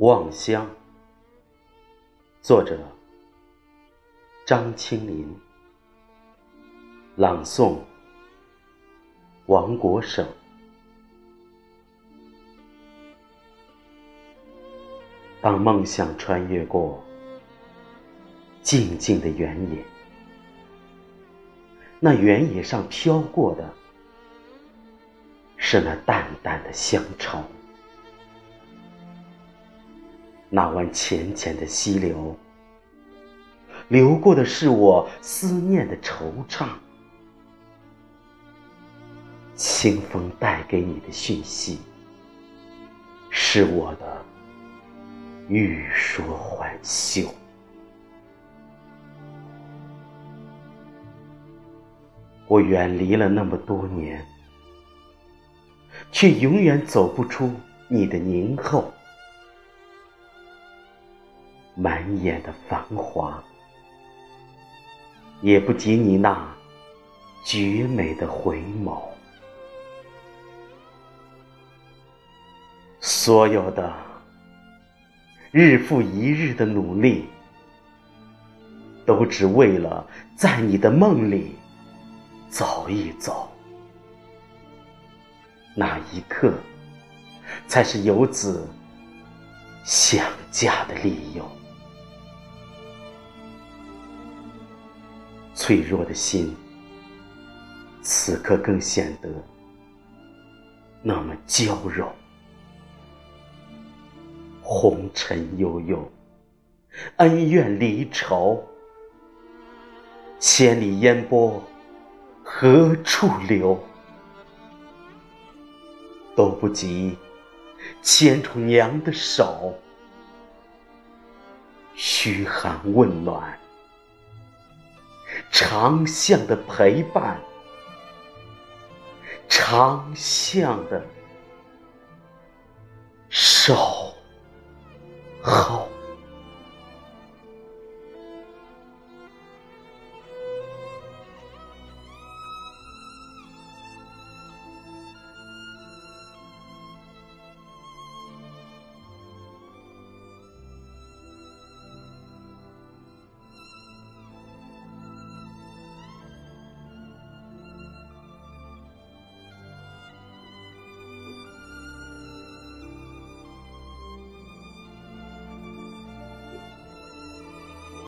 望乡，作者张清林，朗诵王国省。当梦想穿越过静静的原野，那原野上飘过的是那淡淡的乡愁。那湾浅浅的溪流，流过的是我思念的惆怅。清风带给你的讯息，是我的欲说还休。我远离了那么多年，却永远走不出你的凝候。满眼的繁华，也不及你那绝美的回眸。所有的日复一日的努力，都只为了在你的梦里走一走。那一刻，才是游子想家的理由。脆弱的心，此刻更显得那么娇柔。红尘悠悠，恩怨离愁，千里烟波何处流？都不及牵住娘的手，嘘寒问暖。长巷的陪伴，长巷的守候。